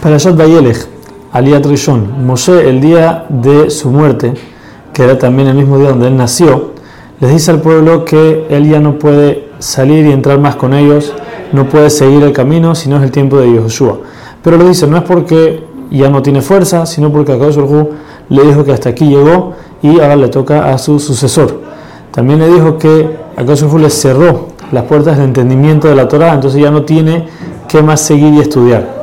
Parashat Vayelech, Aliyat Rishon, Moshe, el día de su muerte, que era también el mismo día donde él nació, les dice al pueblo que él ya no puede salir y entrar más con ellos, no puede seguir el camino, sino es el tiempo de Yoshua. Pero lo dice, no es porque ya no tiene fuerza, sino porque Akadosh le dijo que hasta aquí llegó y ahora le toca a su sucesor. También le dijo que Akadosh le cerró las puertas del entendimiento de la Torah, entonces ya no tiene que más seguir y estudiar.